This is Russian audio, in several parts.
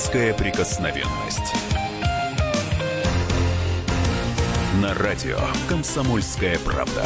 Детская прикосновенность. На радио «Комсомольская правда».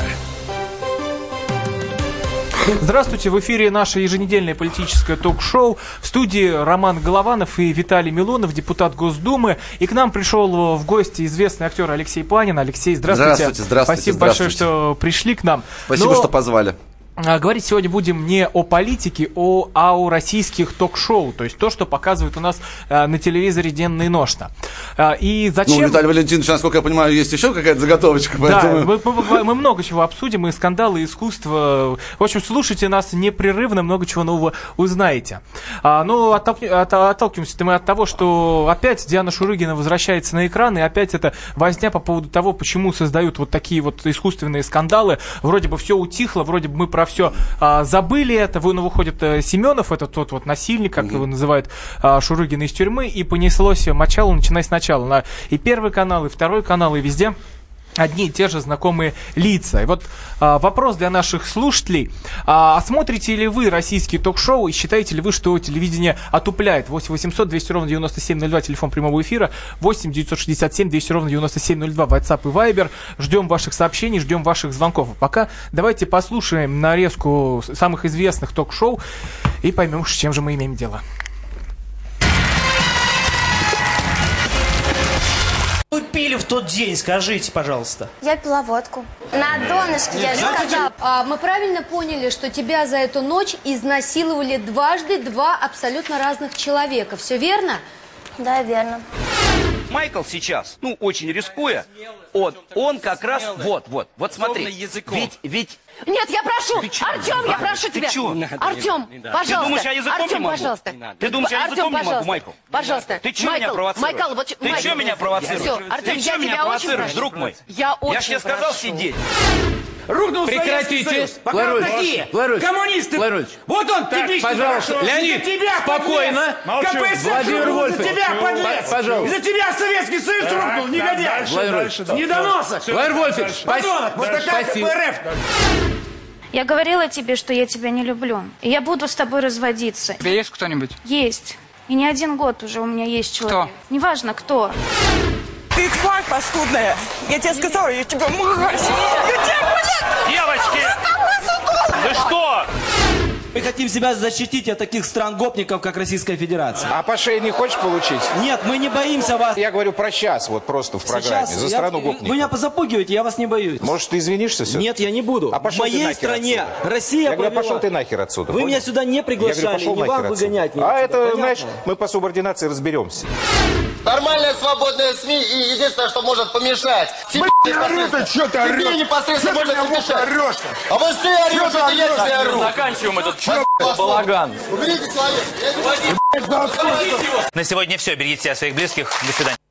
Здравствуйте, в эфире наше еженедельное политическое ток-шоу. В студии Роман Голованов и Виталий Милонов, депутат Госдумы. И к нам пришел в гости известный актер Алексей Панин. Алексей, здравствуйте. Здравствуйте, здравствуйте. Спасибо здравствуйте. большое, что пришли к нам. Спасибо, Но... что позвали. А, говорить сегодня будем не о политике, о, а о российских ток-шоу, то есть то, что показывают у нас а, на телевизоре денно и ношно. А, и зачем... Ну, Виталий Валентинович, насколько я понимаю, есть еще какая-то заготовочка, поэтому... Да, мы, мы, мы много чего обсудим, и скандалы, и искусство. В общем, слушайте нас непрерывно, много чего нового узнаете. А, ну, оттолк... от, отталкиваемся мы от того, что опять Диана Шурыгина возвращается на экран, и опять это возня по поводу того, почему создают вот такие вот искусственные скандалы. Вроде бы все утихло, вроде бы мы про все а, забыли это. Вы, ну, выходит а, Семенов, это тот вот насильник, как mm-hmm. его называют а, Шурыгина из тюрьмы, и понеслось мочало, начиная сначала. На и первый канал, и второй канал, и везде одни и те же знакомые лица. И вот а, вопрос для наших слушателей. А, смотрите ли вы российские ток-шоу и считаете ли вы, что телевидение отупляет? 8 800 200 ровно 9702, телефон прямого эфира. 8 967 200 ровно 9702, WhatsApp и Viber. Ждем ваших сообщений, ждем ваших звонков. А пока давайте послушаем нарезку самых известных ток-шоу и поймем, с чем же мы имеем дело. Пили в тот день, скажите, пожалуйста. Я пила водку. На донышке, я же сказала. А, мы правильно поняли, что тебя за эту ночь изнасиловали дважды два абсолютно разных человека. Все верно? Да, верно. Майкл сейчас, ну, очень рискуя, он, он как раз, вот, вот, вот смотри, ведь, ведь... Нет, я прошу? Артем, я прошу Ты тебя. чё? Артем, пожалуйста. Ты думаешь, я языком Артем, не могу? пожалуйста. Ты думаешь, я Артем, языком не могу, пожалуйста. Майкл? Пожалуйста. Ты чё меня провоцируешь? Майкл, вот, Ты чё меня провоцируешь? Все, Артем, Ты я тебя очень провоцируешь, прошу. друг мой? Я очень Я тебе сказал сидеть. Рухнул Прекратите. Советский Союз. Пока Ларович, такие Ларович, коммунисты. Ларович. Вот он, типичный пожалуйста. хорошо. Леонид, тебя, спокойно. подлец. КПСС Владимир рухнул из-за тебя, подлец. Пожалуйста. Из-за тебя Советский Союз рухнул, негодяй. Владимир Вольфович. Недоносок. Владимир Вольфович, Подонок, вот такая спасибо. КПРФ. Я говорила тебе, что я тебя не люблю. И я буду с тобой разводиться. У тебя есть кто-нибудь? Есть. И не один год уже у меня есть человек. Кто? Неважно, кто. Ты тварь паскудная! Я тебе сказала, я тебя мразь! Я тебя, блядь! Девочки! Вы что? Мы хотим себя защитить от таких стран-гопников, как Российская Федерация. А по шее не хочешь получить? Нет, мы не боимся вас. Я говорю про час, вот просто в программе, Сейчас за я- страну Вы меня гопников. запугиваете, я вас не боюсь. Может, ты извинишься все? Нет, я не буду. А пошел В моей ты нахер стране отсюда. Россия Я говорю, повела. пошел ты нахер отсюда. Вы понял? меня сюда не Я приглашали, говорю, пошел не нахер вам отсюда. выгонять меня А отсюда, это, понятно? знаешь, мы по субординации разберемся. Нормальная свободная СМИ и единственное, что может помешать. Тебе непосредственно. что ты Тебе непосредственно может помешать. А вот ты орешь, это я тебе ору. Заканчиваем этот балаган. Уберите человека. На сегодня все. Берегите себя, своих близких. До свидания.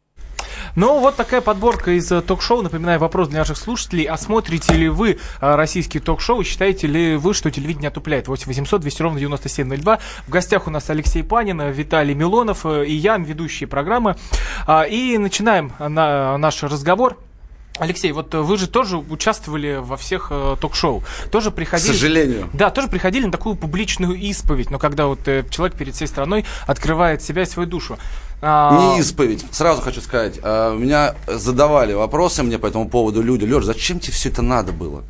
Ну, вот такая подборка из э, ток-шоу. Напоминаю, вопрос для наших слушателей. А смотрите ли вы э, российские ток-шоу? Считаете ли вы, что телевидение отупляет? 8 800 200 ровно 9702. В гостях у нас Алексей Панин, э, Виталий Милонов и я, ведущие программы. А, И начинаем на- наш разговор. Алексей, вот вы же тоже участвовали во всех э, ток-шоу. Тоже приходили... К сожалению. Да, тоже приходили на такую публичную исповедь, но когда вот э, человек перед всей страной открывает себя и свою душу. А, Не исповедь. Сразу хочу сказать, а, меня задавали вопросы мне по этому поводу люди. Леш, зачем тебе все это надо было?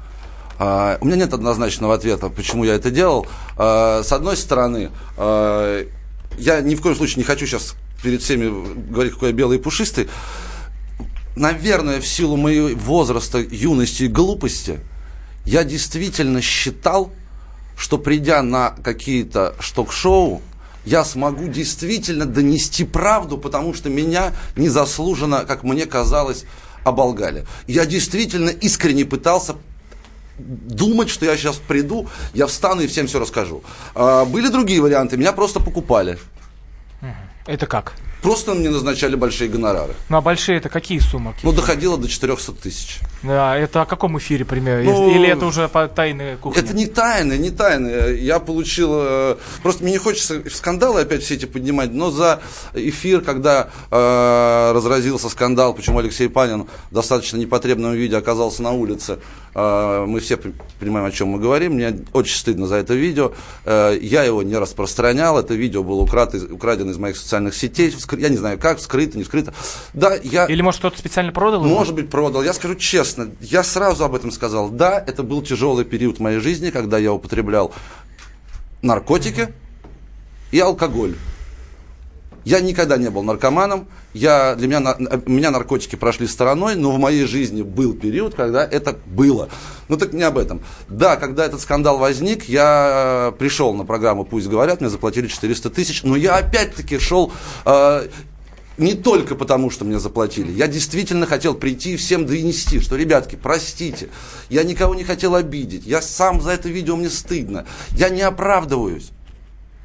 А, У меня нет однозначного ответа, почему я это делал. А, С одной стороны, а, я ни в коем случае не хочу сейчас перед всеми говорить, какой я белый и пушистый. Наверное, в силу моего возраста, юности и глупости, я действительно считал, что придя на какие-то шток-шоу, я смогу действительно донести правду, потому что меня незаслуженно, как мне казалось, оболгали. Я действительно искренне пытался думать, что я сейчас приду, я встану и всем все расскажу. А, были другие варианты, меня просто покупали. Это как? Просто мне назначали большие гонорары. Ну а большие это какие суммы? Ну, доходило до 400 тысяч. Да, это о каком эфире примерно? Ну, Или это уже по тайной кухне? Это не тайны, не тайны. Я получил... э, Просто мне не хочется скандалы опять все эти поднимать, но за эфир, когда э, разразился скандал, почему Алексей Панин в достаточно непотребном виде оказался на улице, э, мы все понимаем, о чем мы говорим. Мне очень стыдно за это видео. Э, я его не распространял. Это видео было украдено, украдено из моих социальных сетей. Я не знаю, как, скрыто, не скрыто. Да, я... Или, может, кто-то специально продал? его? Может быть, продал. Я скажу честно, я сразу об этом сказал. Да, это был тяжелый период в моей жизни, когда я употреблял наркотики и алкоголь. Я никогда не был наркоманом. Я, для меня, на- на- меня наркотики прошли стороной, но в моей жизни был период, когда это было. Ну так не об этом. Да, когда этот скандал возник, я пришел на программу «Пусть говорят», мне заплатили 400 тысяч, но я опять-таки шел э, не только потому, что мне заплатили. Я действительно хотел прийти и всем донести, что, ребятки, простите, я никого не хотел обидеть, я сам за это видео, мне стыдно, я не оправдываюсь.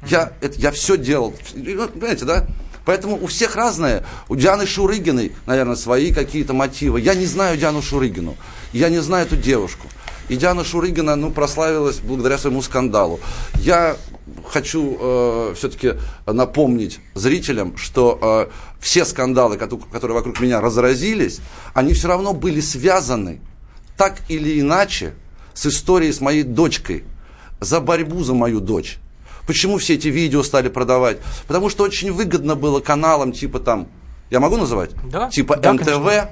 Я, это, я все делал. Понимаете, да? Поэтому у всех разное. У Дианы Шурыгиной, наверное, свои какие-то мотивы. Я не знаю Диану Шурыгину. Я не знаю эту девушку. И Диана Шурыгина, ну, прославилась благодаря своему скандалу. Я хочу э, все-таки напомнить зрителям, что э, все скандалы, кото- которые вокруг меня разразились, они все равно были связаны так или иначе с историей с моей дочкой, за борьбу за мою дочь. Почему все эти видео стали продавать? Потому что очень выгодно было каналам типа там, я могу называть? Да, Типа да, НТВ, конечно.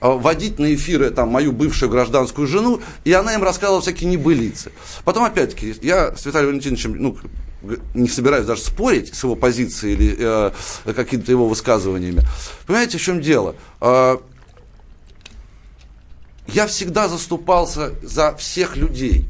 э, водить на эфиры там мою бывшую гражданскую жену, и она им рассказывала всякие небылицы. Потом, опять-таки, я с Виталием Валентиновичем, ну, не собираюсь даже спорить с его позицией или э, какими-то его высказываниями. Понимаете, в чем дело? Э, я всегда заступался за всех людей.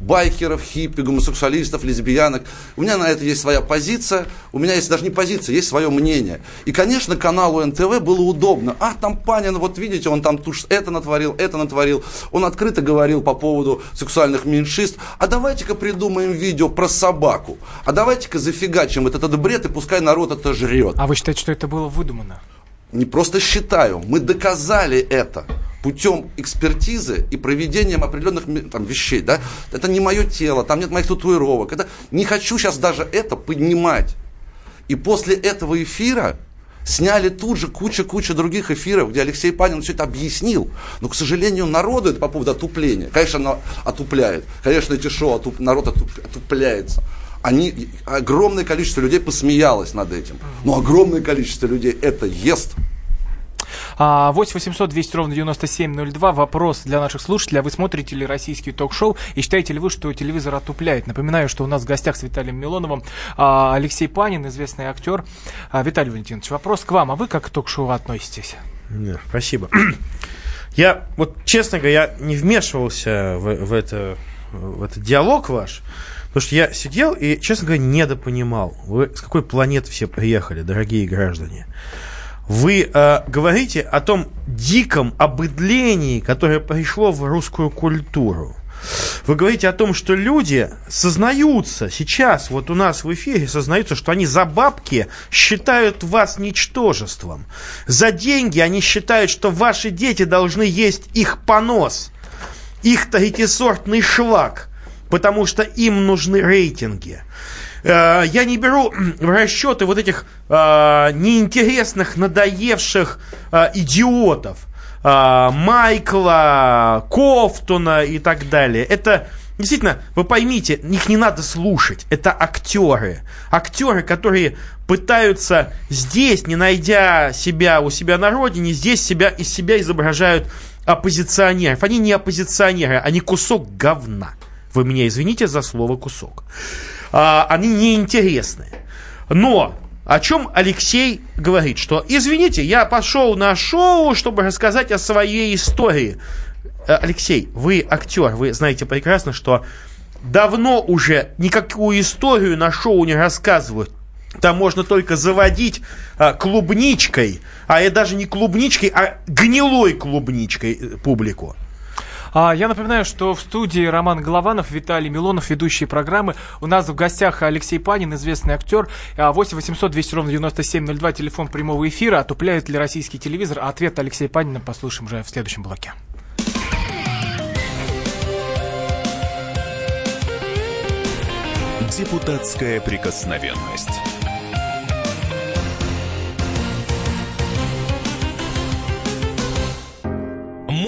Байкеров, хиппи, гомосексуалистов, лесбиянок. У меня на это есть своя позиция. У меня есть даже не позиция, есть свое мнение. И, конечно, каналу НТВ было удобно. А, там Панин, вот видите, он там туш это натворил, это натворил. Он открыто говорил по поводу сексуальных меньшинств. А давайте-ка придумаем видео про собаку. А давайте-ка зафигачим вот этот бред, и пускай народ это жрет. А вы считаете, что это было выдумано? Не просто считаю, мы доказали это путем экспертизы и проведением определенных там, вещей. Да? Это не мое тело, там нет моих татуировок. Это... Не хочу сейчас даже это поднимать. И после этого эфира сняли тут же куча-куча других эфиров, где Алексей Панин все это объяснил. Но, к сожалению, народу это по поводу отупления. Конечно, оно отупляет. Конечно, эти шоу отуп- народ отуп- отупляется. Они, огромное количество людей посмеялось над этим. Но огромное количество людей это ест. А, 8 800 200 ровно 9702. Вопрос для наших слушателей. А вы смотрите ли российские ток-шоу и считаете ли вы, что телевизор отупляет? Напоминаю, что у нас в гостях с Виталием Милоновым а, Алексей Панин, известный актер. А, Виталий Валентинович, вопрос к вам. А вы как к ток-шоу относитесь? Спасибо. Я, вот, честно говоря, я не вмешивался в, в это, в этот диалог ваш, потому что я сидел и, честно говоря, недопонимал, вы с какой планеты все приехали, дорогие граждане. Вы э, говорите о том диком обыдлении, которое пришло в русскую культуру. Вы говорите о том, что люди сознаются сейчас, вот у нас в эфире сознаются, что они за бабки считают вас ничтожеством. За деньги они считают, что ваши дети должны есть их понос, их третьесортный шлак, потому что им нужны рейтинги. Э, Я не беру в расчеты вот этих э, неинтересных, надоевших э, идиотов. Майкла, Кофтуна и так далее. Это действительно, вы поймите, их не надо слушать. Это актеры. Актеры, которые пытаются здесь, не найдя себя у себя на родине, здесь себя, из себя изображают оппозиционеров. Они не оппозиционеры, они кусок говна. Вы меня извините за слово кусок. А, они неинтересные. Но о чем Алексей говорит, что извините, я пошел на шоу, чтобы рассказать о своей истории. Э, Алексей, вы актер, вы знаете прекрасно, что давно уже никакую историю на шоу не рассказывают. Там можно только заводить а, клубничкой, а это даже не клубничкой, а гнилой клубничкой э, публику. А, я напоминаю, что в студии Роман Голованов, Виталий Милонов, ведущие программы. У нас в гостях Алексей Панин, известный актер. А, 8 800 200 ровно 9702, телефон прямого эфира. Отупляет ли российский телевизор? А ответ Алексея Панина послушаем уже в следующем блоке. Депутатская прикосновенность.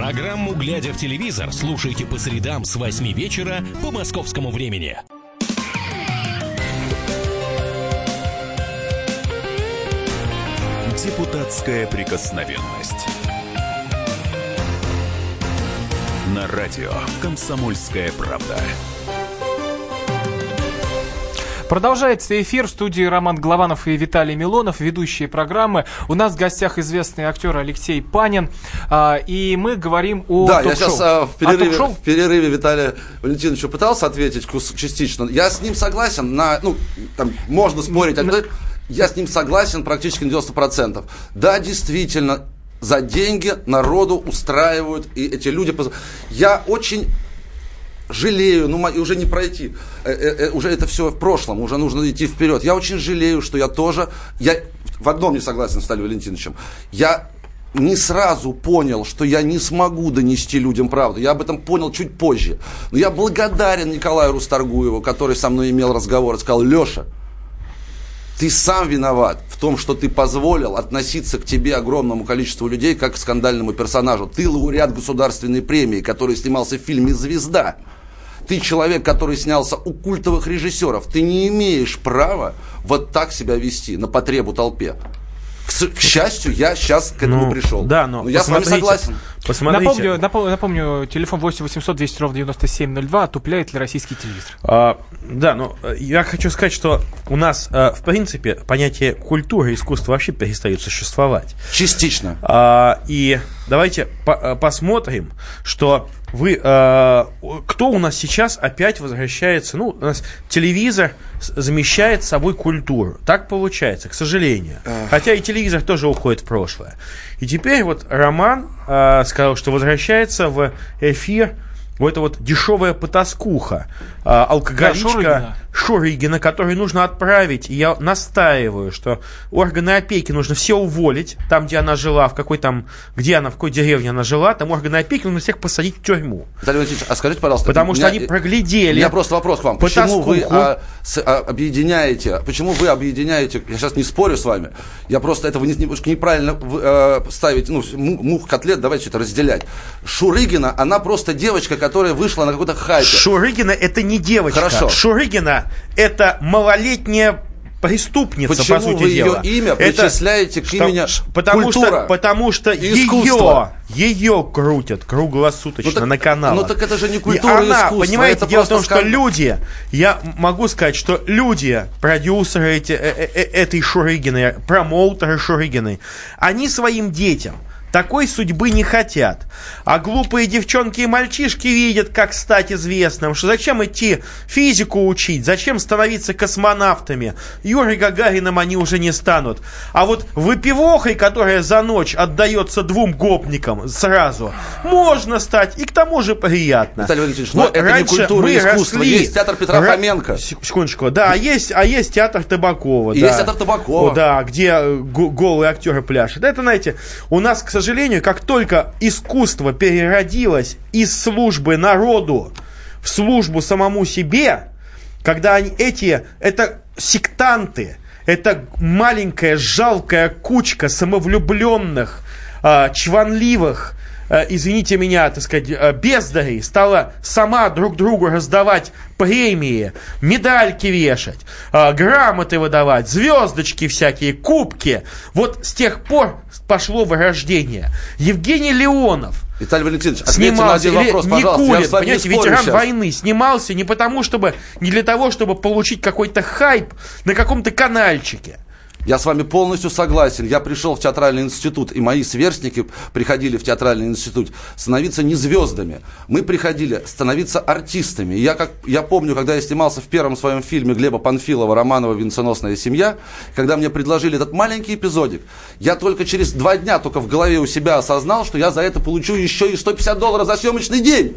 Программу «Глядя в телевизор» слушайте по средам с 8 вечера по московскому времени. Депутатская прикосновенность. На радио «Комсомольская правда». Продолжается эфир в студии Роман Главанов и Виталий Милонов, ведущие программы. У нас в гостях известный актер Алексей Панин, а, и мы говорим о Да, я сейчас а, в, перерыве, в перерыве Виталия Валентиновича пытался ответить частично. Я с ним согласен, на, ну, там, можно спорить, я с ним согласен практически на 90%. Да, действительно, за деньги народу устраивают, и эти люди... Я очень жалею, ну уже не пройти, Э, э, э, уже это все в прошлом, уже нужно идти вперед. Я очень жалею, что я тоже, я в одном не согласен с Виталием Валентиновичем, я не сразу понял, что я не смогу донести людям правду. Я об этом понял чуть позже. Но я благодарен Николаю Русторгуеву, который со мной имел разговор сказал, Леша, ты сам виноват в том, что ты позволил относиться к тебе огромному количеству людей как к скандальному персонажу. Ты лауреат государственной премии, который снимался в фильме «Звезда». Ты человек, который снялся у культовых режиссеров. Ты не имеешь права вот так себя вести на потребу толпе. К, к счастью, я сейчас к этому Ну, пришел. да, но я с вами согласен. Посмотрите. Напомню, напом- напомню, телефон 8 800 200 ровно 9702. Отупляет ли российский телевизор? А, да, но э, я хочу сказать, что у нас, э, в принципе, понятие культуры и искусства вообще перестают существовать. Частично. А, и давайте по- э, посмотрим, что вы, э, кто у нас сейчас опять возвращается, ну, у нас телевизор с- замещает собой культуру. Так получается, к сожалению. Хотя и телевизор тоже уходит в прошлое. И теперь вот Роман э, сказал, что возвращается в эфир вот эта вот дешевая потаскуха, э, алкоголичка Шурыгина. Шурыгина, которую нужно отправить. И я настаиваю, что органы опеки нужно все уволить, там, где она жила, в какой там, где она, в какой деревне она жила, там органы опеки нужно всех посадить в тюрьму. Виталий Валентинович, а скажите, пожалуйста... Потому у что меня- они проглядели У меня просто вопрос к вам. Почему вы а, с- а, объединяете, почему вы объединяете, я сейчас не спорю с вами, я просто этого не- немножко неправильно э, ставите, ну, му- мух, котлет, давайте что-то разделять. Шурыгина, она просто девочка, которая вышла на какой-то хайпе. Шурыгина это не девочка. Хорошо. Шурыгина это малолетняя преступница, Почему по сути вы ее дела. имя Это причисляете к что- имени потому культура что, потому что ее, ее крутят круглосуточно Ну так- на каналах. ну так это же не культура и она, искусство, понимаете, это дело в том, просто что скан- люди, я могу сказать, что люди, продюсеры эти, э- э- э- этой Шурыгиной, промоутеры Шурыгиной, они своим детям такой судьбы не хотят. А глупые девчонки и мальчишки видят, как стать известным, что зачем идти физику учить, зачем становиться космонавтами. Юрий Гагарином они уже не станут. А вот выпивохой, которая за ночь отдается двум гопникам сразу, можно стать, и к тому же приятно. Виталий Валентинович, но это не культура и искусство. росли- Есть театр Петра Ра- Фоменко. Сек- Секундочку, да, а есть, а есть театр Табакова. И да. есть театр Табакова. О, Да, где э, го- голые актеры пляшут. Это, знаете, у нас, к сожалению, как только искусство переродилось из службы народу в службу самому себе, когда они эти, это сектанты, это маленькая жалкая кучка самовлюбленных, а, чванливых, извините меня, так сказать, э, бездарей стала сама друг другу раздавать премии, медальки вешать, э, грамоты выдавать, звездочки всякие, кубки. Вот с тех пор пошло вырождение. Евгений Леонов, Виталий Валентинович, ответьте на снимался, один или вопрос, пожалуйста. Никулин, Я с вами не понимаете, ветеран сейчас. войны, снимался не потому, чтобы, не для того, чтобы получить какой-то хайп на каком-то канальчике. Я с вами полностью согласен. Я пришел в театральный институт, и мои сверстники приходили в театральный институт становиться не звездами. Мы приходили становиться артистами. Я, как, я помню, когда я снимался в первом своем фильме Глеба Панфилова «Романова венценосная семья», когда мне предложили этот маленький эпизодик, я только через два дня только в голове у себя осознал, что я за это получу еще и 150 долларов за съемочный день.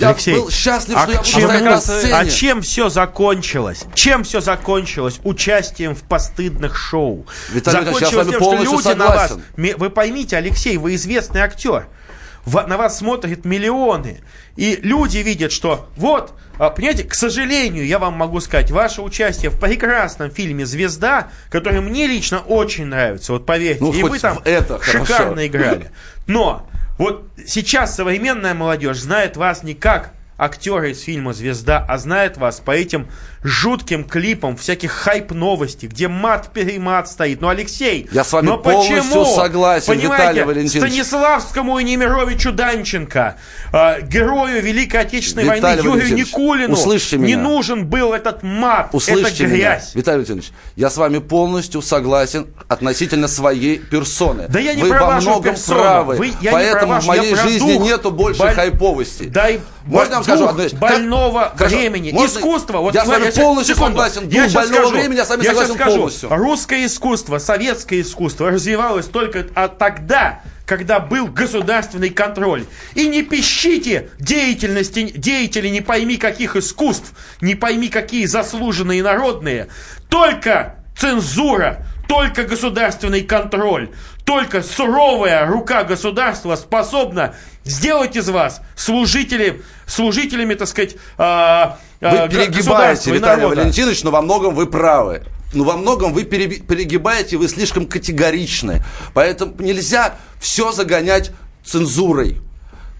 Я Алексей, был счастлив, а что я к буду чему- стоять на сцене. а чем все закончилось? Чем все закончилось? Участием в постыдных шоу. Виталий закончилось тем, что люди на вас... согласен. Вы поймите, Алексей, вы известный актер. На вас смотрят миллионы. И люди видят, что вот, а, понимаете, к сожалению, я вам могу сказать, ваше участие в прекрасном фильме «Звезда», который мне лично очень нравится, вот поверьте, Ну, и вы там это шикарно хорошо. играли. Но вот сейчас современная молодежь знает вас не как актера из фильма «Звезда», а знает вас по этим жутким клипам всяких хайп-новостей, где мат-перемат стоит. Ну, Алексей, Я с вами но полностью почему? согласен, Понимаете, Виталий Валентинович. Станиславскому и Немировичу Данченко, э, герою Великой Отечественной Виталий войны Юрию Никулину услышьте не меня. нужен был этот мат, Услышьте меня, грязь. Виталий Валентинович, я с вами полностью согласен относительно своей персоны. Да я не Вы про во многом персону. правы, Вы- я не поэтому про в вашу, моей я про жизни дух. нету больше Боль- хайповости. Дай Можно вам скажу одну вещь? Как- больного Хорошо. времени. Можно- Искусство. Вот я с вами полностью секунду. согласен. Я Дух щас больного скажу. времени я с вами щас согласен скажу. полностью. Русское искусство, советское искусство развивалось только тогда, когда был государственный контроль. И не пищите деятельности, деятели не пойми каких искусств, не пойми какие заслуженные народные. Только цензура, только государственный контроль, только суровая рука государства способна сделать из вас служители, служителями, так сказать, а, а, Вы перегибаете, Виталий народа. Валентинович, но во многом вы правы. Но во многом вы перегибаете, вы слишком категоричны. Поэтому нельзя все загонять цензурой.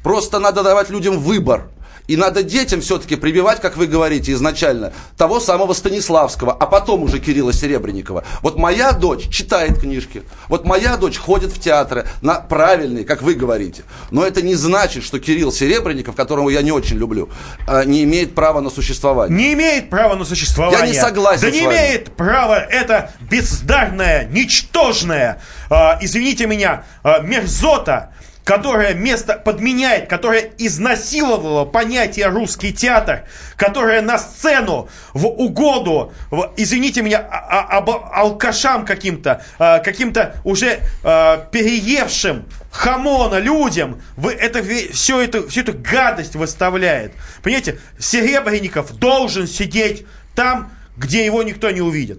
Просто надо давать людям выбор. И надо детям все-таки прививать, как вы говорите изначально, того самого Станиславского, а потом уже Кирилла Серебренникова. Вот моя дочь читает книжки, вот моя дочь ходит в театры на правильные, как вы говорите. Но это не значит, что Кирилл Серебренников, которого я не очень люблю, а, не имеет права на существование. Не имеет права на существование. Я не согласен Да не имеет права это бездарная, ничтожная, а, извините меня, а, мерзота, которая место подменяет, которая изнасиловала понятие русский театр, которая на сцену в угоду, в- извините меня, а- а- об- алкашам каким-то, а, каким-то уже а, переевшим хамона людям, вы это все это всю эту гадость выставляет. Понимаете, Серебренников должен сидеть там, где его никто не увидит.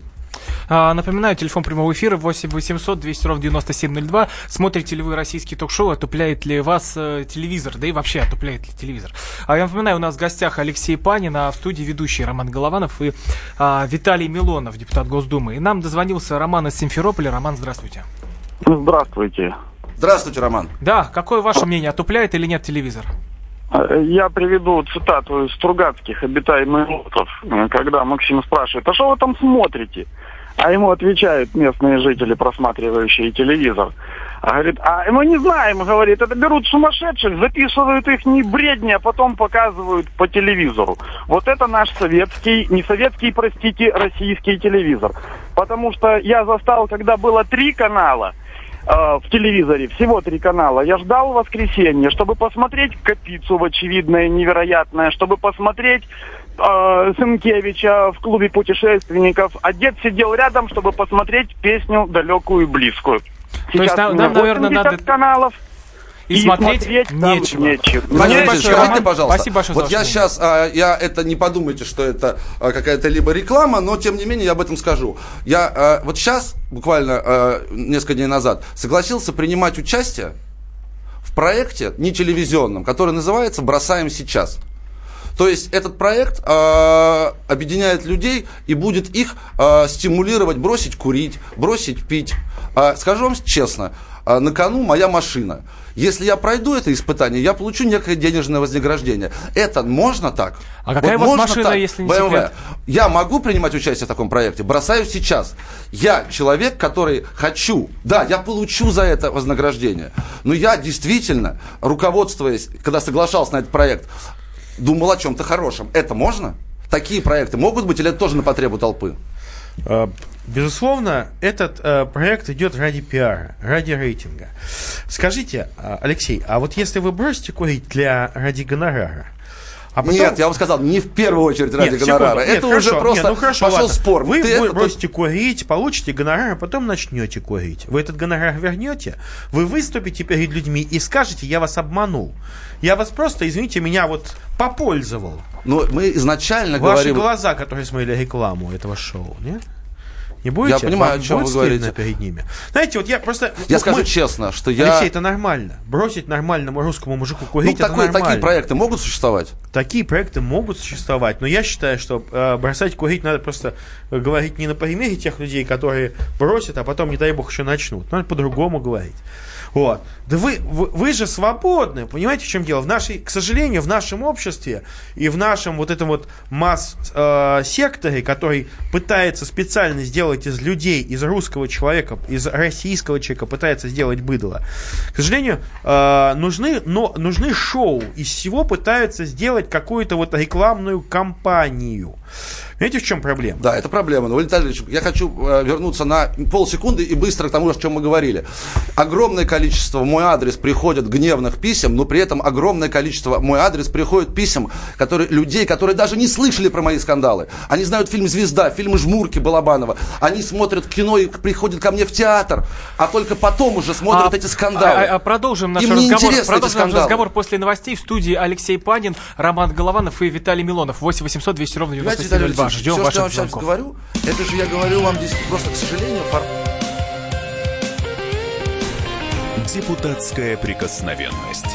А, Напоминаю, телефон прямого эфира 8 800 200 ровно 9702. Смотрите ли вы российские ток-шоу, отупляет ли вас э, телевизор, да и вообще отупляет ли телевизор. А я напоминаю, у нас в гостях Алексей Панин, а в студии ведущий Роман Голованов и а, Виталий Милонов, депутат Госдумы. И нам дозвонился Роман из Симферополя. Роман, здравствуйте. Здравствуйте. Здравствуйте, Роман. Да, какое ваше мнение, отупляет или нет телевизор? Э, Я приведу цитату из Стругацких «Обитаемый остров», э, когда Максим спрашивает, а что вы там смотрите? А ему отвечают местные жители, просматривающие телевизор. А говорит, а мы не знаем, говорит, это берут сумасшедших, записывают их не бредни, а потом показывают по телевизору. Вот это наш советский, не советский, простите, российский телевизор. Потому что я застал, когда было три канала, э, в телевизоре, всего три канала. Я ждал воскресенья, чтобы посмотреть Капицу в очевидное, невероятное, чтобы посмотреть э, Сынкевича в клубе путешественников, а дед сидел рядом, чтобы посмотреть песню далекую и близкую. То есть нам- нам, наверное, 80 надо- каналов. И смотреть там нечего. нечего. Спасибо большое, Роман. пожалуйста, Спасибо большое вот за я сейчас, я это не подумайте, что это а, какая-то либо реклама, но тем не менее я об этом скажу. Я а, вот сейчас, буквально а, несколько дней назад, согласился принимать участие в проекте не телевизионном, который называется «Бросаем сейчас». То есть этот проект э, объединяет людей и будет их э, стимулировать бросить курить, бросить пить. Э, скажу вам честно, э, на кону моя машина. Если я пройду это испытание, я получу некое денежное вознаграждение. Это можно так? А какая у вас машина, так? если не BMW. секрет? Я могу принимать участие в таком проекте? Бросаю сейчас. Я человек, который хочу. Да, я получу за это вознаграждение. Но я действительно, руководствуясь, когда соглашался на этот проект, думал о чем-то хорошем. Это можно? Такие проекты могут быть или это тоже на потребу толпы? Э, Безусловно, этот э, проект идет ради пиара, ради рейтинга. Скажите, э, Алексей, а вот если вы бросите курить для ради гонорара, а потом... Нет, я вам сказал, не в первую очередь ради Нет, гонорара. секунду. Нет, это хорошо, уже просто нет, ну хорошо, пошел ладно. спор. Вы, Ты это- бросите курить, получите гонорар, а потом начнете курить. Вы этот гонорар вернете, вы выступите перед людьми и скажете, я вас обманул. Я вас просто, извините, меня вот попользовал. Но мы изначально Ваши говорим... глаза, которые смотрели рекламу этого шоу, нет? Не будете? Я понимаю, Вам о чем вы говорите. перед ними. Знаете, вот я просто... Я ну, скажу мы- честно, что я... Алексей, это нормально. Бросить нормальному русскому мужику Ну, курить, это такой- нормально. такие проекты могут существовать? Такие проекты могут существовать, но я считаю, что э, бросать курить надо просто э, говорить не на примере тех людей, которые бросят, а потом, не дай бог, еще начнут. Надо по-другому говорить. Вот. Да вы, вы, вы же свободны, понимаете, в чем дело? В нашей, к сожалению, в нашем обществе и в нашем вот этом вот масс-секторе, который пытается специально сделать из людей, из русского человека, из российского человека, пытается сделать быдло, к сожалению, э, нужны, но, нужны шоу. Из всего пытаются сделать какую-то вот рекламную кампанию. Понимаете, в чем проблема? Да, это проблема. Но, Валентин Ильич, я хочу э, вернуться на полсекунды и быстро к тому, о чем мы говорили. Огромное количество в мой адрес приходят гневных писем, но при этом огромное количество в мой адрес приходят писем которые, людей, которые даже не слышали про мои скандалы. Они знают фильм «Звезда», фильмы «Жмурки» Балабанова. Они смотрят кино и приходят ко мне в театр, а только потом уже смотрят А, эти скандалы. а- а продолжим наш Им разговор. Продолжим наш разговор после новостей в студии Алексей Панин, Роман Голованов и Виталий Милонов. 8 800 200 ровно Понимаете, Виталий 9702. Алексеевич, Ждем все, что я вам сейчас говорю, это же я говорю вам здесь просто, к сожалению, фор- Депутатская прикосновенность.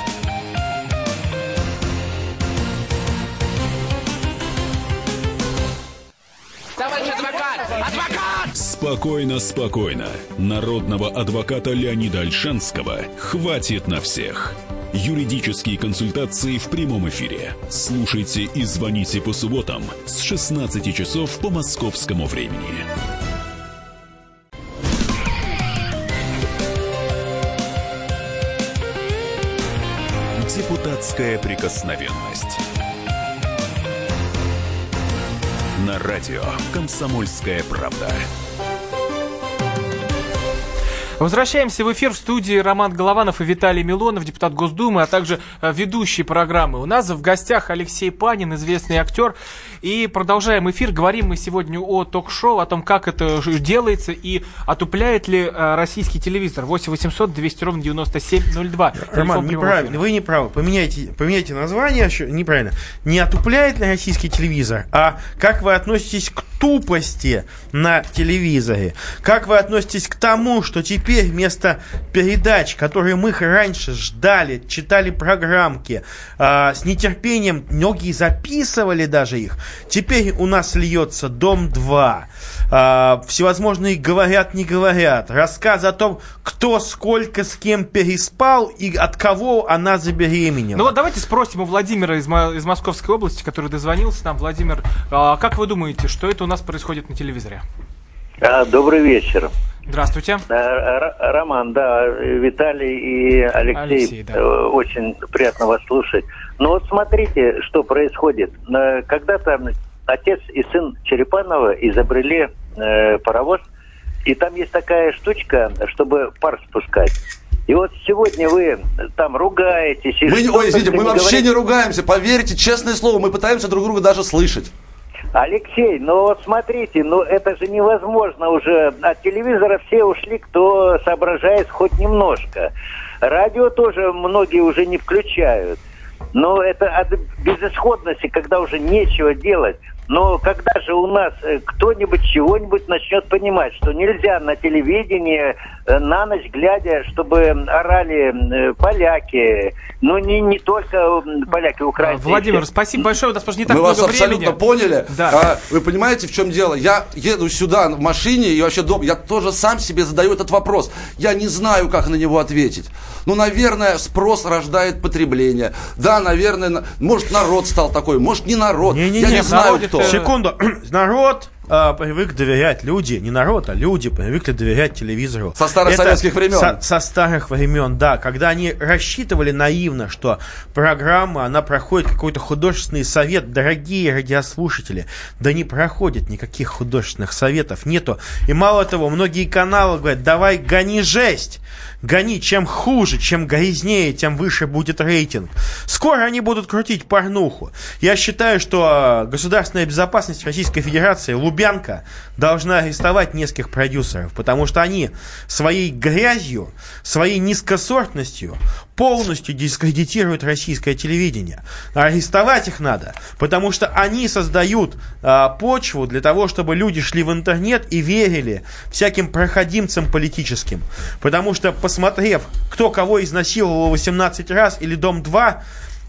Товарищ адвокат! Адвокат! Спокойно, спокойно. Народного адвоката Леонида Альшанского хватит на всех. Юридические консультации в прямом эфире. Слушайте и звоните по субботам с 16 часов по московскому времени. Депутатская прикосновенность. На радио «Комсомольская правда». Возвращаемся в эфир в студии Роман Голованов и Виталий Милонов, депутат Госдумы, а также э, ведущие программы. У нас в гостях Алексей Панин, известный актер. И продолжаем эфир. Говорим мы сегодня о ток-шоу, о том, как это делается и отупляет ли э, российский телевизор. 8 800 200 ровно 9702. Телефон Роман, неправильно, эфира. вы не правы. Поменяйте, поменяйте название, неправильно. Не отупляет ли российский телевизор, а как вы относитесь к тупости на телевизоре? Как вы относитесь к тому, что теперь вместо передач, которые мы раньше ждали, читали программки, а, с нетерпением, многие записывали даже их, теперь у нас льется «Дом-2», а, всевозможные «Говорят, не говорят», рассказы о том, кто сколько с кем переспал и от кого она забеременела. Ну вот давайте спросим у Владимира из, из Московской области, который дозвонился нам. Владимир, а как вы думаете, что это у нас происходит на телевизоре? А, Добрый вечер. Здравствуйте. Э, Роман, да, Виталий и Алексей, Алексей, да. э, очень приятно вас слушать. Но вот смотрите, что происходит. Э, Когда-то отец и сын Черепанова изобрели паровоз, и там есть такая штучка, чтобы пар спускать. И вот сегодня вы там ругаетесь. и Мы, ой, извините, мы не вообще говорите. не ругаемся, поверьте, честное слово, мы пытаемся друг друга даже слышать. Алексей, ну вот смотрите, ну это же невозможно уже. От телевизора все ушли, кто соображает хоть немножко. Радио тоже многие уже не включают. Но это от безысходности, когда уже нечего делать. Но когда же у нас э, кто-нибудь чего-нибудь начнет понимать, что нельзя на телевидении на ночь глядя, чтобы орали э, поляки, ну не, не только поляки, украинцы. Владимир, спасибо большое. У нас просто не так Мы много вас времени. абсолютно поняли. Да. А, вы понимаете, в чем дело? Я еду сюда в машине и вообще дом, я тоже сам себе задаю этот вопрос. Я не знаю, как на него ответить. Ну, наверное, спрос рождает потребление. Да, наверное, на- может, народ стал такой, может, не народ. я не знаю, кто. Секунду. Народ э, привык доверять люди, не народ, а люди привыкли доверять телевизору. Со старых Это советских времен. Со, со старых времен, да. Когда они рассчитывали наивно, что программа, она проходит какой-то художественный совет. Дорогие радиослушатели, да не проходит никаких художественных советов, нету. И мало того, многие каналы говорят, давай гони жесть. Гони, чем хуже, чем грязнее, тем выше будет рейтинг. Скоро они будут крутить порнуху. Я считаю, что э, государственная безопасность Российской Федерации, Лубянка, должна арестовать нескольких продюсеров, потому что они своей грязью, своей низкосортностью полностью дискредитируют российское телевидение. Арестовать их надо, потому что они создают а, почву для того, чтобы люди шли в интернет и верили всяким проходимцам политическим. Потому что, посмотрев, кто кого изнасиловал 18 раз или Дом-2,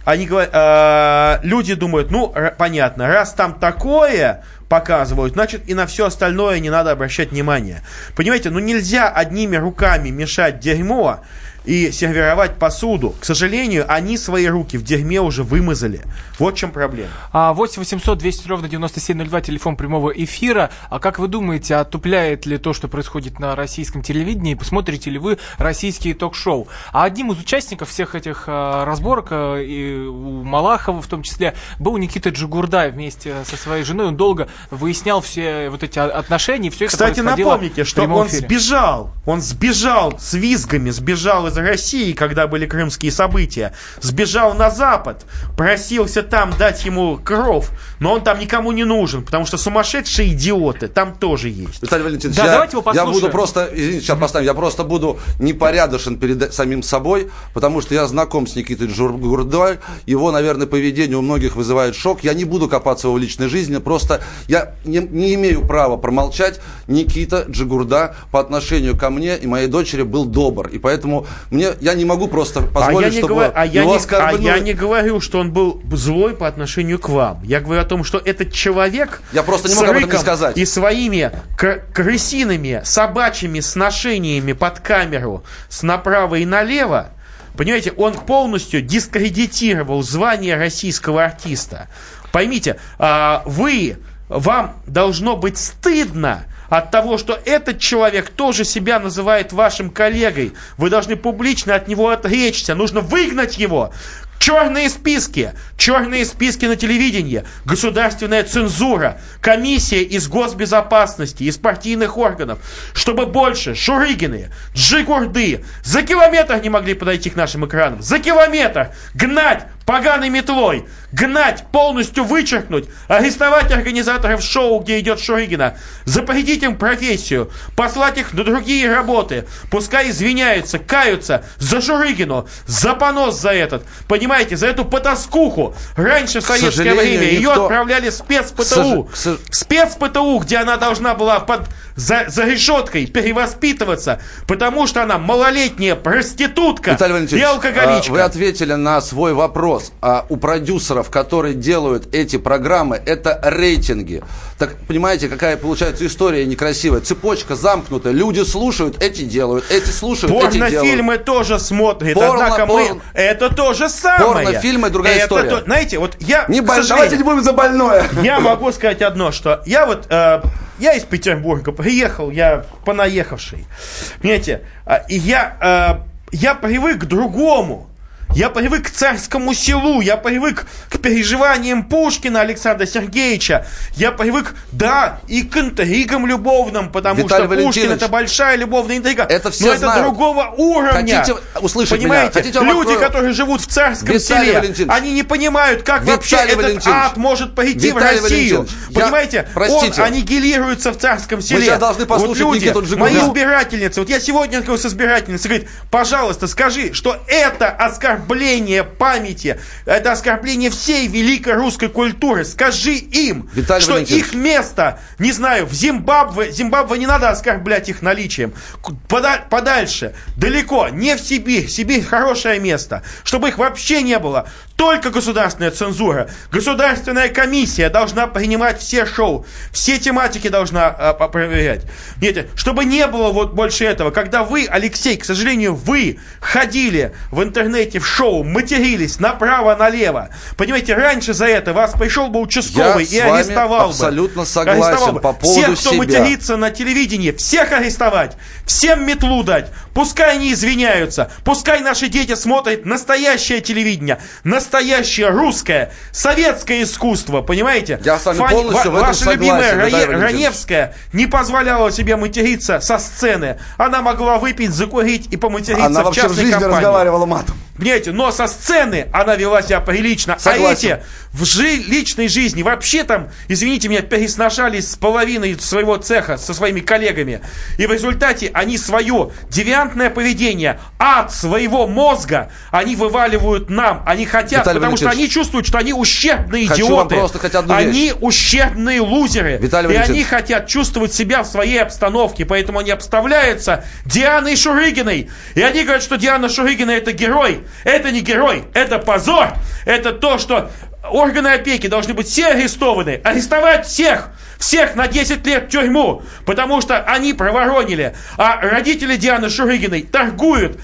они говорят, э, люди думают, ну, понятно, раз там такое показывают, значит и на все остальное не надо обращать внимание. Понимаете, ну нельзя одними руками мешать дерьмо и сервировать посуду. К сожалению, они свои руки в дерьме уже вымазали. Вот в чем проблема. А 8 800 200 ровно 9702, телефон прямого эфира. А как вы думаете, отупляет ли то, что происходит на российском телевидении? Посмотрите ли вы российские ток-шоу? А одним из участников всех этих а, разборок, а, и у Малахова в том числе, был Никита Джигурдай вместе со своей женой. Он долго выяснял все вот эти отношения. все это Кстати, происходило напомните, что он эфире. сбежал. Он сбежал с визгами, сбежал из России, когда были крымские события. Сбежал на Запад, просился там дать ему кров. Но он там никому не нужен, потому что сумасшедшие идиоты там тоже есть. Виталий Валентинович, Да, я, давайте его я послушаем. буду просто, извините, сейчас поставим, я просто буду непорядочен перед самим собой, потому что я знаком с Никитой Джургурдой, его, наверное, поведение у многих вызывает шок, я не буду копаться в его личной жизни, просто я не, не имею права промолчать, Никита Джигурда по отношению ко мне и моей дочери был добр, и поэтому мне, я не могу просто А позволить, я, не чтобы говорю, а, я его не, а оскорбнули. я не говорю, что он был злой по отношению к вам. Я говорю о том, что этот человек Я просто не с мог об этом не сказать. и своими кр- крысиными, собачьими сношениями под камеру с направо и налево, понимаете, он полностью дискредитировал звание российского артиста. Поймите, а, вы, вам должно быть стыдно от того, что этот человек тоже себя называет вашим коллегой. Вы должны публично от него отречься. Нужно выгнать его. Черные списки, черные списки на телевидении, государственная цензура, комиссия из госбезопасности, из партийных органов, чтобы больше Шурыгины, Джигурды за километр не могли подойти к нашим экранам, за километр гнать поганой метлой, гнать, полностью вычеркнуть, арестовать организаторов шоу, где идет Шурыгина, запретить им профессию, послать их на другие работы, пускай извиняются, каются за Шурыгину, за понос за этот, понимаете, за эту потаскуху. Раньше в советское время ее никто- отправляли в спецпТУ. сож- СпецпТУ, где она должна была под, за, за решеткой перевоспитываться, потому что она малолетняя проститутка и алкоголичка. а, вы ответили на свой вопрос. А у продюсеров, которые делают эти программы, это рейтинги. Так понимаете, какая получается история некрасивая. Цепочка замкнутая. Люди слушают, эти делают, эти слушают, эти делают. Порнофильмы тоже смотрят, Порно, однако порно. мы... Это то же самое. Порнофильмы другая Это история. то- Знаете, вот я... Не к боль- сожалению, Давайте не будем за больное. Я могу сказать одно, что я вот... э, я из Петербурга приехал, я понаехавший. Понимаете, а, и я, э, я привык к другому. Я привык к царскому селу, я привык к переживаниям Пушкина Александра Сергеевича. Я привык, да, и к интригам любовным, потому Виталий что Пушкин это большая любовная интрига. это все Но это знают. другого уровня. Хотите услышать меня? Понимаете, Хотите, я вам люди, открою? которые живут в царском Виталий селе, Валентинович. они не понимают, как Виталий вообще этот ад может пойти Виталий в Россию. Валентинович, я- Понимаете, простите. он аннигилируется в царском селе. сейчас должны послушать вот люди, Никиту мои избирательницы, вот я сегодня говорю с избирательницей, говорит, пожалуйста, скажи, что это оскорбление памяти, это оскорбление всей великой русской культуры. Скажи им, Виталий что Валентинович. их место, не знаю, в Зимбабве, Зимбабве не надо оскорблять их наличием. Пода- подальше, далеко, не в Сибирь. Сибирь хорошее место. Чтобы их вообще не было. Только государственная цензура. Государственная комиссия должна принимать все шоу. Все тематики должна а, проверять. Нет, чтобы не было вот больше этого. Когда вы, Алексей, к сожалению, вы ходили в интернете в шоу, матерились направо-налево. Понимаете, раньше за это вас пришел бы участковый Я и арестовал абсолютно бы. согласен Арестовал бы. по поводу Всех, кто себя. матерится на телевидении, всех арестовать, всем метлу дать. Пускай они извиняются, пускай наши дети смотрят настоящее телевидение, настоящее русское, советское искусство, понимаете? Я с вами полностью в этом Ваша согласен, любимая Рае-. Раневская не позволяла себе материться со сцены. Она могла выпить, закурить и поматериться Она в вообще в частной жизни компании. разговаривала матом. Понимаете, но со сцены она вела себя прилично. Согласен. А эти в жи- личной жизни вообще там, извините меня, пересношались с половиной своего цеха со своими коллегами. И в результате они свое девиантное поведение от своего мозга они вываливают нам. Они хотят, Виталий потому что они чувствуют, что они ущербные хочу идиоты. просто хоть одну вещь. они ущербные лузеры. Виталий и они хотят чувствовать себя в своей обстановке, поэтому они обставляются Дианой Шурыгиной. И они говорят, что Диана Шурыгина это герой. Это не герой, это позор. Это то, что органы опеки должны быть все арестованы. Арестовать всех. Всех на 10 лет в тюрьму, потому что они проворонили. А родители Дианы Шурыгиной торгуют,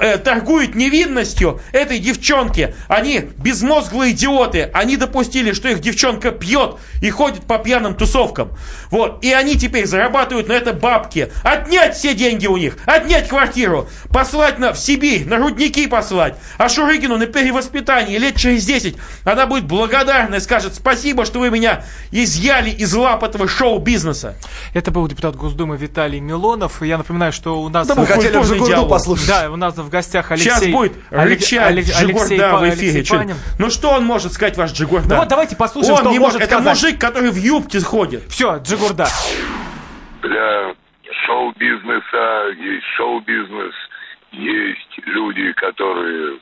э, торгуют невинностью этой девчонки. Они безмозглые идиоты. Они допустили, что их девчонка пьет и ходит по пьяным тусовкам. Вот. И они теперь зарабатывают на это бабки. Отнять все деньги у них. Отнять квартиру. Послать на, в Сибирь, на рудники послать. А Шурыгину на перевоспитание лет через 10 она будет благодарна и скажет спасибо, что вы меня изъяли из лап этого шоу-бизнеса. Это был депутат Госдумы Виталий Милонов. Я напоминаю, что у нас... Да мы хотели Жигурду диалог. послушать. Да, у нас в гостях Алексей... Сейчас будет Олег- рычать Олег- Алексей Джигурда Па- в Алексей эфире. Панин. Ну что он может сказать, ваш Джигурда? Ну вот давайте послушаем, он что не может может. Это сказать. мужик, который в юбке ходит. Все, Джигурда. для шоу-бизнеса есть шоу-бизнес, есть люди, которые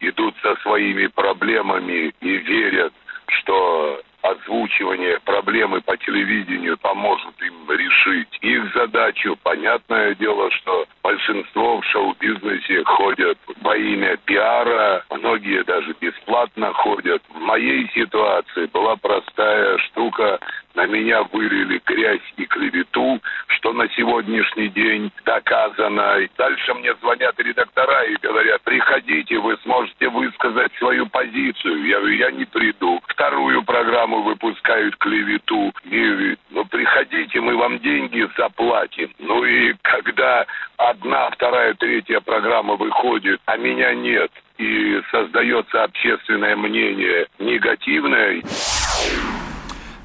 идут со своими проблемами и верят, что озвучивание проблемы по телевидению поможет им решить их задачу. Понятное дело, что большинство в шоу-бизнесе ходят во имя пиара, многие даже бесплатно ходят. В моей ситуации была простая штука. На меня вылили грязь и клевету, что на сегодняшний день доказано. И дальше мне звонят редактора и говорят, приходите, вы сможете высказать свою позицию. Я говорю, я не приду. Вторую программу выпускают клевету. И, ну, приходите, мы вам деньги заплатим. Ну и когда одна, вторая, третья программа выходит, а меня нет, и создается общественное мнение негативное,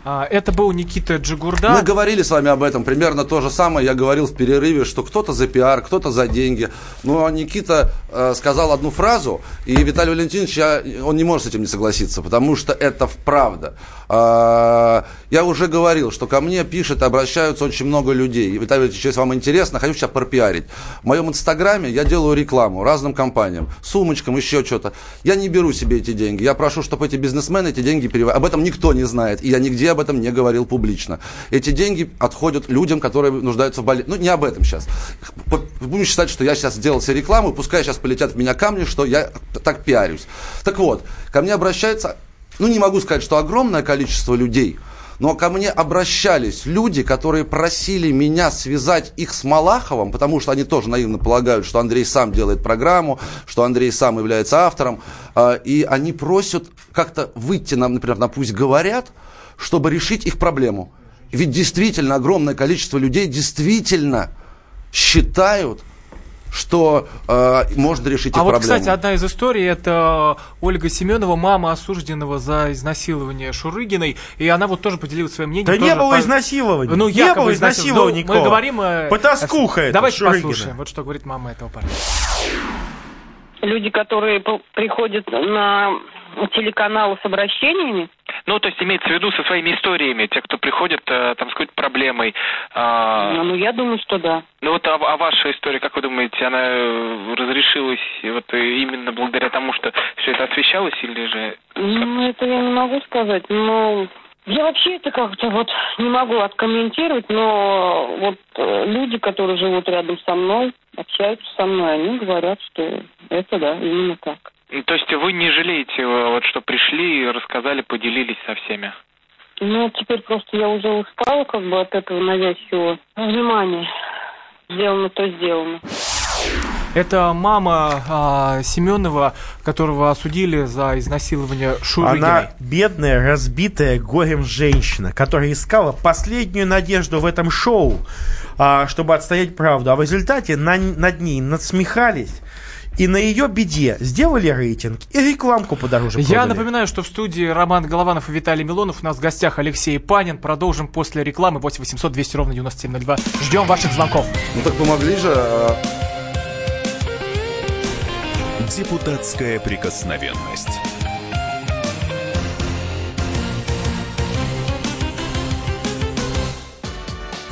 Это был Никита Джигурда. Мы говорили с вами об этом, примерно то же самое я говорил в перерыве, что кто-то за пиар, кто-то за деньги. Но Никита э, сказал одну фразу, и Виталий Валентинович, я, он не может с этим не согласиться, потому что это правда. А, я уже говорил, что ко мне пишет, обращаются очень много людей. И, Виталий Валентинович, если вам интересно, хочу сейчас пропиарить. В моем инстаграме я делаю рекламу разным компаниям, сумочкам, еще что-то. Я не беру себе эти деньги. Я прошу, чтобы эти бизнесмены эти деньги переводили. Об этом никто не знает, и я нигде об этом не говорил публично. Эти деньги отходят людям, которые нуждаются в больнице. Ну, не об этом сейчас. Будем считать, что я сейчас сделал себе рекламу, пускай сейчас полетят в меня камни, что я так пиарюсь. Так вот, ко мне обращается, ну, не могу сказать, что огромное количество людей, но ко мне обращались люди, которые просили меня связать их с Малаховым, потому что они тоже наивно полагают, что Андрей сам делает программу, что Андрей сам является автором, а, и они просят как-то выйти нам, например, на «Пусть говорят», чтобы решить их проблему. Ведь действительно огромное количество людей действительно считают, что э, можно решить их А вот, проблему. кстати, одна из историй это Ольга Семенова, мама осужденного за изнасилование Шурыгиной, и она вот тоже поделилась своим мнением. Да тоже не было по- изнасилования. Ну, Не якобы было изнасилования. Ну. Мы говорим... э, Потаскуха это, Давайте Шурыгина. послушаем, вот что говорит мама этого парня. люди, которые приходят на телеканалы с обращениями. Ну, то есть имеется в виду со своими историями, те, кто приходят э, там с какой-то проблемой. А... Ну, я думаю, что да. Ну вот, а, а ваша история, как вы думаете, она э, разрешилась вот именно благодаря тому, что все это освещалось или же... Ну, это я не могу сказать, но я вообще это как-то вот не могу откомментировать, но вот э, люди, которые живут рядом со мной, общаются со мной, они говорят, что это да, именно так. Ну, то есть вы не жалеете, э, вот что пришли и рассказали, поделились со всеми? Ну, теперь просто я уже устала как бы от этого навязчивого внимания. Сделано, то сделано. Это мама а, Семенова, которого осудили за изнасилование Шурыгиной. Она бедная, разбитая горем женщина, которая искала последнюю надежду в этом шоу, а, чтобы отстоять правду. А в результате на, над ней надсмехались. И на ее беде сделали рейтинг и рекламку подороже продали. Я напоминаю, что в студии Роман Голованов и Виталий Милонов. У нас в гостях Алексей Панин. Продолжим после рекламы 8 800 200 ровно 9702. Ждем ваших звонков. Ну так помогли же. А Депутатская прикосновенность.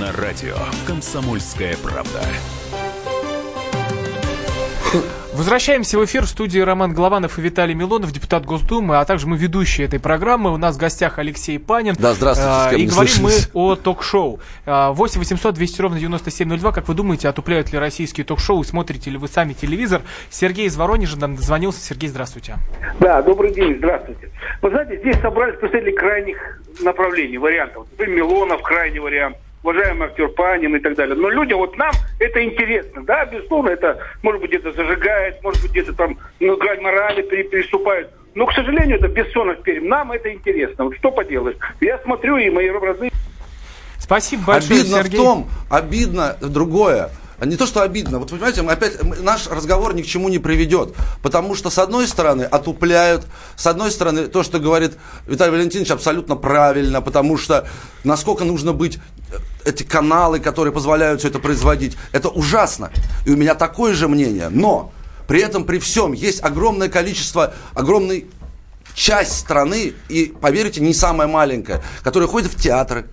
На радио «Комсомольская правда». Возвращаемся в эфир в студии Роман Голованов и Виталий Милонов, депутат Госдумы, а также мы ведущие этой программы. У нас в гостях Алексей Панин. Да, здравствуйте. А, и говорим слышались. мы о ток-шоу. 8 800 200 ровно 9702. Как вы думаете, отупляют ли российские ток-шоу? Смотрите ли вы сами телевизор? Сергей из Воронежа нам дозвонился. Сергей, здравствуйте. Да, добрый день, здравствуйте. Вы знаете, здесь собрались представители крайних направлений, вариантов. Милонов крайний вариант уважаемый актер Панин и так далее. Но людям, вот нам это интересно. Да, безусловно, это, может быть, где-то зажигает, может быть, где-то там ну, грань морали переступает. Но, к сожалению, это бессонность перед. Нам это интересно. Вот что поделаешь. Я смотрю, и мои родные... Спасибо большое, Обидно Сергей. в том, обидно другое. Не то, что обидно. Вот понимаете, мы опять наш разговор ни к чему не приведет. Потому что, с одной стороны, отупляют, с одной стороны, то, что говорит Виталий Валентинович, абсолютно правильно, потому что насколько нужно быть эти каналы, которые позволяют все это производить, это ужасно. И у меня такое же мнение. Но при этом, при всем, есть огромное количество, огромный часть страны, и, поверьте, не самая маленькая, которая ходит в театры,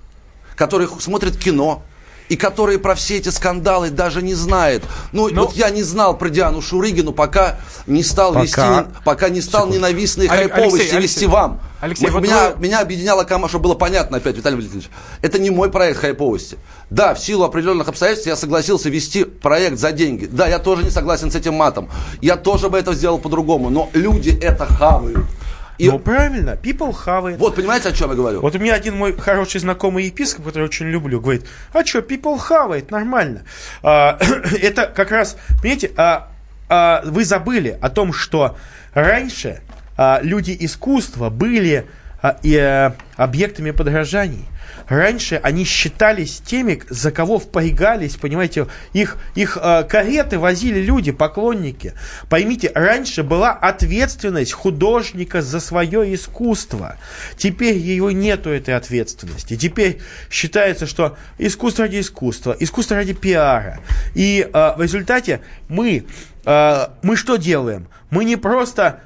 которые смотрят кино, и которые про все эти скандалы даже не знают. Ну, Но... вот я не знал про Диану Шурыгину, пока не стал пока. вести, пока не стал Секунд. ненавистные Алексей, хайповости Алексей, вести вам. Алексей, Мы, вот меня, вы... меня объединяла команда, чтобы было понятно опять, Виталий Валентинович. Это не мой проект хайповости. Да, в силу определенных обстоятельств я согласился вести проект за деньги. Да, я тоже не согласен с этим матом. Я тоже бы это сделал по-другому. Но люди это хавают. И... Ну, правильно, people have it. Вот, понимаете, о чем я говорю? Вот у меня один мой хороший знакомый епископ, который очень люблю, говорит, а что, people have it, нормально. А, это как раз, понимаете, а, а, вы забыли о том, что раньше а, люди искусства были а, и, а, объектами подражаний. Раньше они считались теми, за кого впрягались, понимаете, их, их э, кареты возили люди, поклонники. Поймите, раньше была ответственность художника за свое искусство. Теперь его нету этой ответственности. Теперь считается, что искусство ради искусства, искусство ради пиара. И э, в результате мы, э, мы что делаем? Мы не просто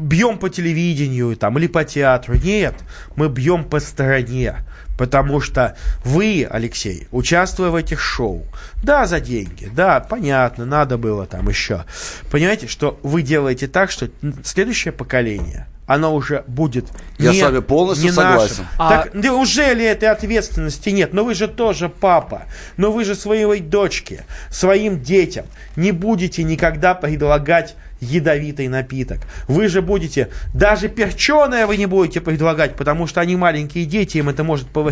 бьем по телевидению там, или по театру. Нет, мы бьем по стороне. Потому что вы, Алексей, участвуя в этих шоу, да, за деньги, да, понятно, надо было там еще. Понимаете, что вы делаете так, что следующее поколение оно уже будет Я не, с вами полностью не согласен. нашим. А- Так неужели этой ответственности нет? Но вы же тоже папа. Но вы же своей дочке, своим детям не будете никогда предлагать ядовитый напиток. Вы же будете, даже перченое вы не будете предлагать, потому что они маленькие дети, им это может повредить.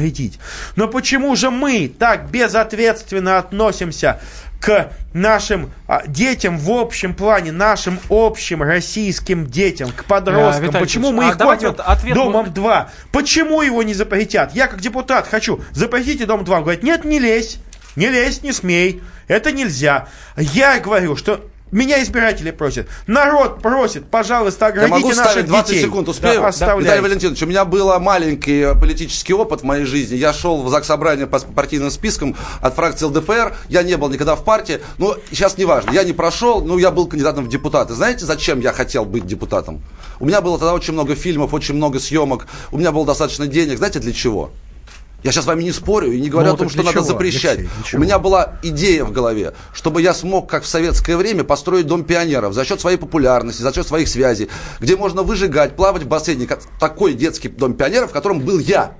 Но почему же мы так безответственно относимся к нашим а, детям в общем плане, нашим общим российским детям, к подросткам? Виталий Почему Ильич, мы а их давайте кормим вот ответ мы- домом 2? Почему его не запретят? Я как депутат хочу, запретите дом 2. Он говорит, нет, не лезь, не лезь, не смей, это нельзя. Я говорю, что меня избиратели просят. Народ просит, пожалуйста, Я оградите могу наших ставить 20 детей. секунд, успею? Да, оставляйте. Виталий Валентинович, у меня был маленький э, политический опыт в моей жизни. Я шел в ЗАГС собрание по партийным спискам от фракции ЛДПР. Я не был никогда в партии. Но сейчас не важно. Я не прошел, но я был кандидатом в депутаты. Знаете, зачем я хотел быть депутатом? У меня было тогда очень много фильмов, очень много съемок. У меня было достаточно денег. Знаете, для чего? Я сейчас с вами не спорю и не говорю Ну, о том, что надо чего, запрещать. Алексей, У меня была идея в голове, чтобы я смог, как в советское время, построить дом пионеров за счет своей популярности, за счет своих связей, где можно выжигать, плавать в бассейне. Как Такой детский дом пионеров, в котором был я.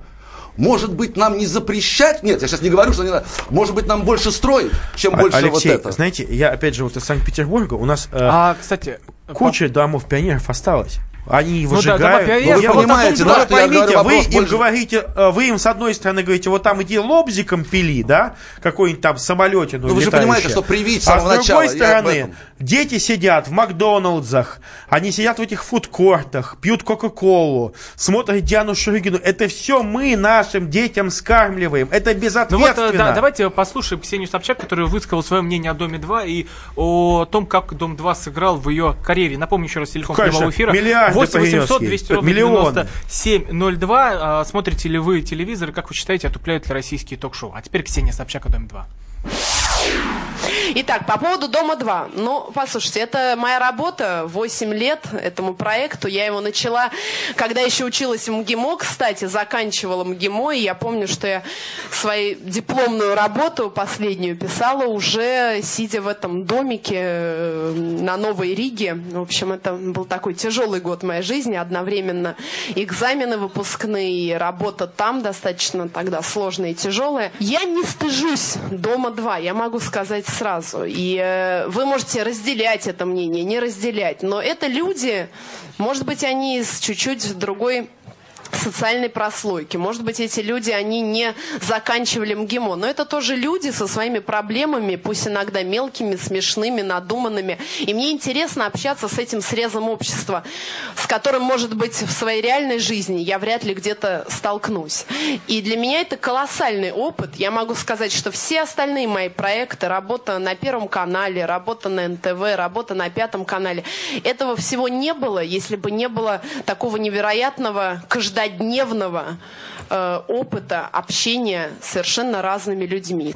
Может быть, нам не запрещать? Нет, я сейчас не говорю, что не надо. Может быть, нам больше строить, чем А- больше Алексей, вот это. знаете, я опять же вот из Санкт-Петербурга, у нас э, А, кстати, куча домов пионеров осталось. Они Ну да, дома выжигают. пионеров, Я вы вот понимаете, о том, да, что что я поймите, говорю, вы им больше- говорите, э, вы им с одной стороны говорите, вот там иди лобзиком пили, да, какой-нибудь там самолетину Ну, вы же понимаете, что привить с А самого с другой начала, стороны, дети сидят в Макдоналдсах, они сидят в этих фудкортах, пьют Кока-Колу, смотрят Диану Шурыгину. Это все мы нашим детям скармливаем. Это Ну безответственно. вот, э, да, давайте послушаем Ксению Собчак, которая высказала свое мнение о Доме 2 и о том, как Дом 2 сыграл в ее карьере. Напомню еще раз телефон Конечно, прямого эфира. миллиарды 8 800 принес 200 ей. ровно Миллионы. 9702. А, Смотрите ли вы телевизор и как вы считаете, отупляют ли российские ток-шоу? А теперь Ксения Собчак Доме 2. Итак, по поводу «Дома-2». Ну, послушайте, это моя работа, 8 лет этому проекту. Я его начала, когда еще училась в МГИМО, кстати, заканчивала МГИМО, и я помню, что я свою дипломную работу последнюю писала уже сидя в этом домике э, на Новой Риге. В общем, это был такой тяжелый год моей жизни, одновременно экзамены выпускные, работа там достаточно тогда сложная и тяжелая. Я не стыжусь «Дома-2», я могу сказать сразу. И э, вы можете разделять это мнение, не разделять. Но это люди, может быть, они из чуть-чуть другой социальной прослойки. Может быть, эти люди, они не заканчивали МГИМО, но это тоже люди со своими проблемами, пусть иногда мелкими, смешными, надуманными. И мне интересно общаться с этим срезом общества, с которым, может быть, в своей реальной жизни я вряд ли где-то столкнусь. И для меня это колоссальный опыт. Я могу сказать, что все остальные мои проекты, работа на Первом канале, работа на НТВ, работа на Пятом канале, этого всего не было, если бы не было такого невероятного каждодневного многодневного э, опыта общения с совершенно разными людьми.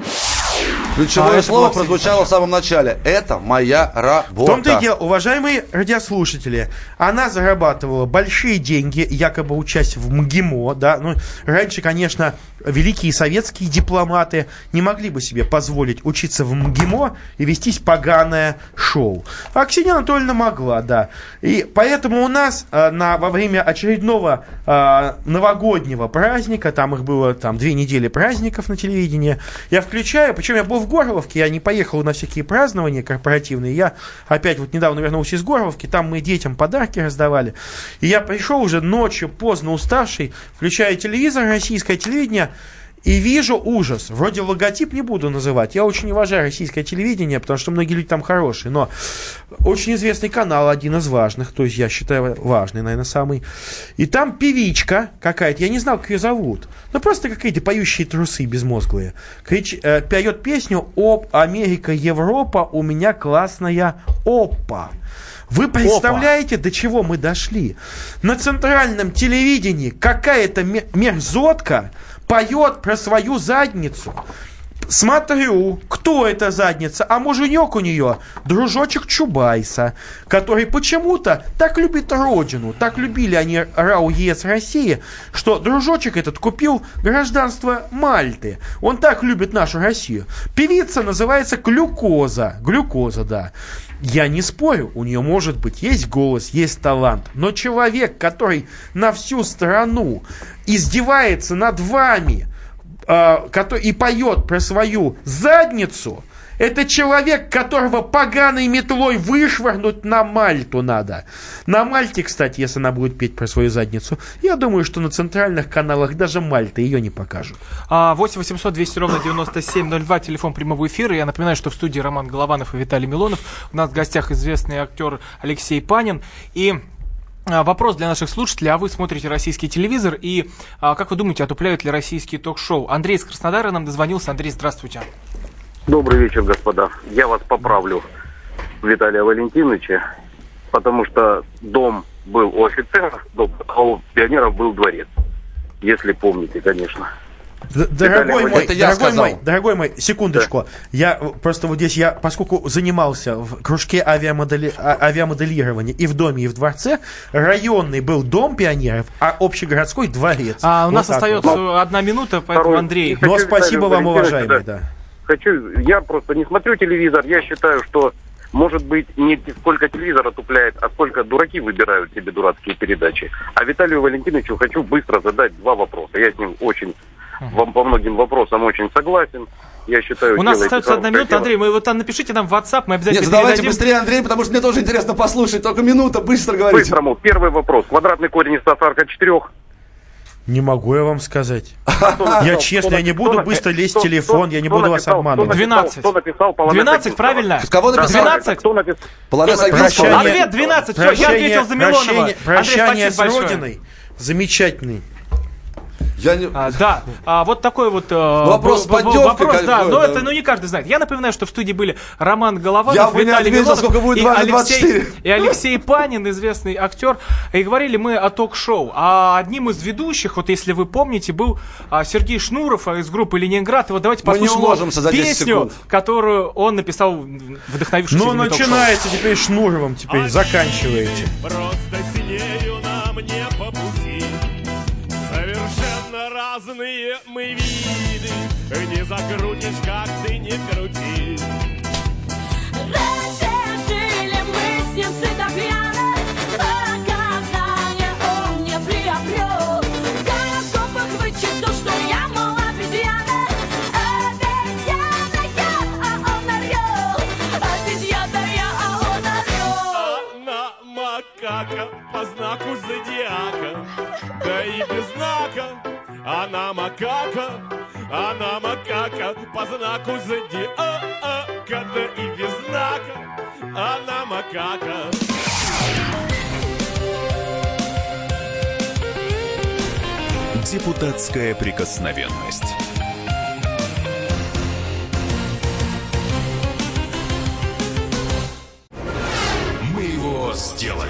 Ключевое А, слово прозвучало в самом начале. Это моя В работа. том-то и дело, уважаемые радиослушатели, она зарабатывала большие деньги, якобы учась в МГИМО, да, ну, раньше, конечно, великие советские дипломаты не могли бы себе позволить учиться в МГИМО и вестись поганое шоу. А Ксения Анатольевна могла, да. И поэтому у нас э, на, во время очередного э, новогоднего праздника, там их было там две недели праздников на телевидении, я включаю, причем я был в Горловке, я не поехал на всякие празднования корпоративные, я опять вот недавно вернулся из Горловки, там мы детям подарки раздавали, и я пришел уже ночью, поздно уставший, включаю телевизор, российское телевидение, и вижу ужас. Вроде логотип не буду называть. Я очень уважаю российское телевидение, потому что многие люди там хорошие. Но очень известный канал, один из важных, то есть я считаю важный, наверное, самый. И там певичка какая-то, я не знал, как ее зовут. Ну, просто какие-то поющие трусы безмозглые. Крич, э, поет песню «Оп, Америка, Европа, у меня классная опа». Вы представляете, до чего мы дошли? На центральном телевидении какая-то ме- мерзотка поет про свою задницу. Смотрю, кто эта задница, а муженек у нее дружочек Чубайса, который почему-то так любит родину, так любили они РАУ ЕС России, что дружочек этот купил гражданство Мальты. Он так любит нашу Россию. Певица называется Глюкоза. Глюкоза, да. Я не спорю, у нее может быть есть голос, есть талант, но человек, который на всю страну издевается над вами, э, который, и поет про свою задницу, это человек, которого поганой метлой вышвырнуть на Мальту надо. На Мальте, кстати, если она будет петь про свою задницу, я думаю, что на центральных каналах даже Мальта ее не покажут. А, 8 800 200 ровно 9702, телефон прямого эфира. Я напоминаю, что в студии Роман Голованов и Виталий Милонов. У нас в гостях известный актер Алексей Панин. И а, Вопрос для наших слушателей. А вы смотрите российский телевизор и а, как вы думаете, отупляют ли российские ток-шоу? Андрей из Краснодара нам дозвонился. Андрей, здравствуйте. Добрый вечер, господа. Я вас поправлю, Виталия Валентиновича, потому что дом был у офицеров, дом, а у пионеров был дворец. Если помните, конечно. Дорогой мой, Это я дорогой сказал. мой, дорогой мой, секундочку. Я э, просто вот здесь, я, поскольку занимался в кружке авиамодели- а- авиамоделирования и в доме, и в дворце, районный был дом пионеров, а общегородской дворец. А у Вот нас остается вот. одна минута, поэтому, Андрей. Но спасибо вам, уважаемый, да. Хочу, я просто не смотрю телевизор, я считаю, что может быть не сколько телевизор отупляет, а сколько дураки выбирают себе дурацкие передачи. А Виталию Валентиновичу хочу быстро задать два вопроса. Я с ним очень, вам по многим вопросам очень согласен. Я считаю, У нас остается одна минута, дело. Андрей, вы вот там напишите нам в WhatsApp, мы обязательно Нет, давайте передадим. быстрее, Андрей, потому что мне тоже интересно послушать. Только минута, быстро говорите. Быстрому. Первый вопрос. Квадратный корень из 144. Не могу я вам сказать. Я честно, я не буду быстро лезть в телефон, я не буду вас обманывать. Кто написал? Кто написал Полонез 12, Агинского? правильно? Кого написал? 12? Кто написал? Полонез? Ответ 12, все, я ответил за Милонова. Прощание, с. Родиной. Замечательный. Я не... А, да, а, вот такой вот э, вопрос б- вопрос, да, но да. это ну не каждый знает. Я напоминаю, что в студии были Роман Голованов, Я бы не Виталий ответил, Милонов сколько будет и, Алексей, 24. и Алексей Панин, известный актер. И говорили мы о ток-шоу. А одним из ведущих, вот если вы помните, был а, Сергей Шнуров а, из группы Ленинград. И вот давайте Мы не послушаем 10 песню, секунд. которую он написал, вдохновившись Ну, начинается теперь Шнуровым, теперь заканчиваете. Просто с нею нам разные мы виды Не закрутишь, как ты не крути. Жили Она макака Она макака по знаку зодиака Да и без знака Она макака Депутатская прикосновенность. Мы его сделали.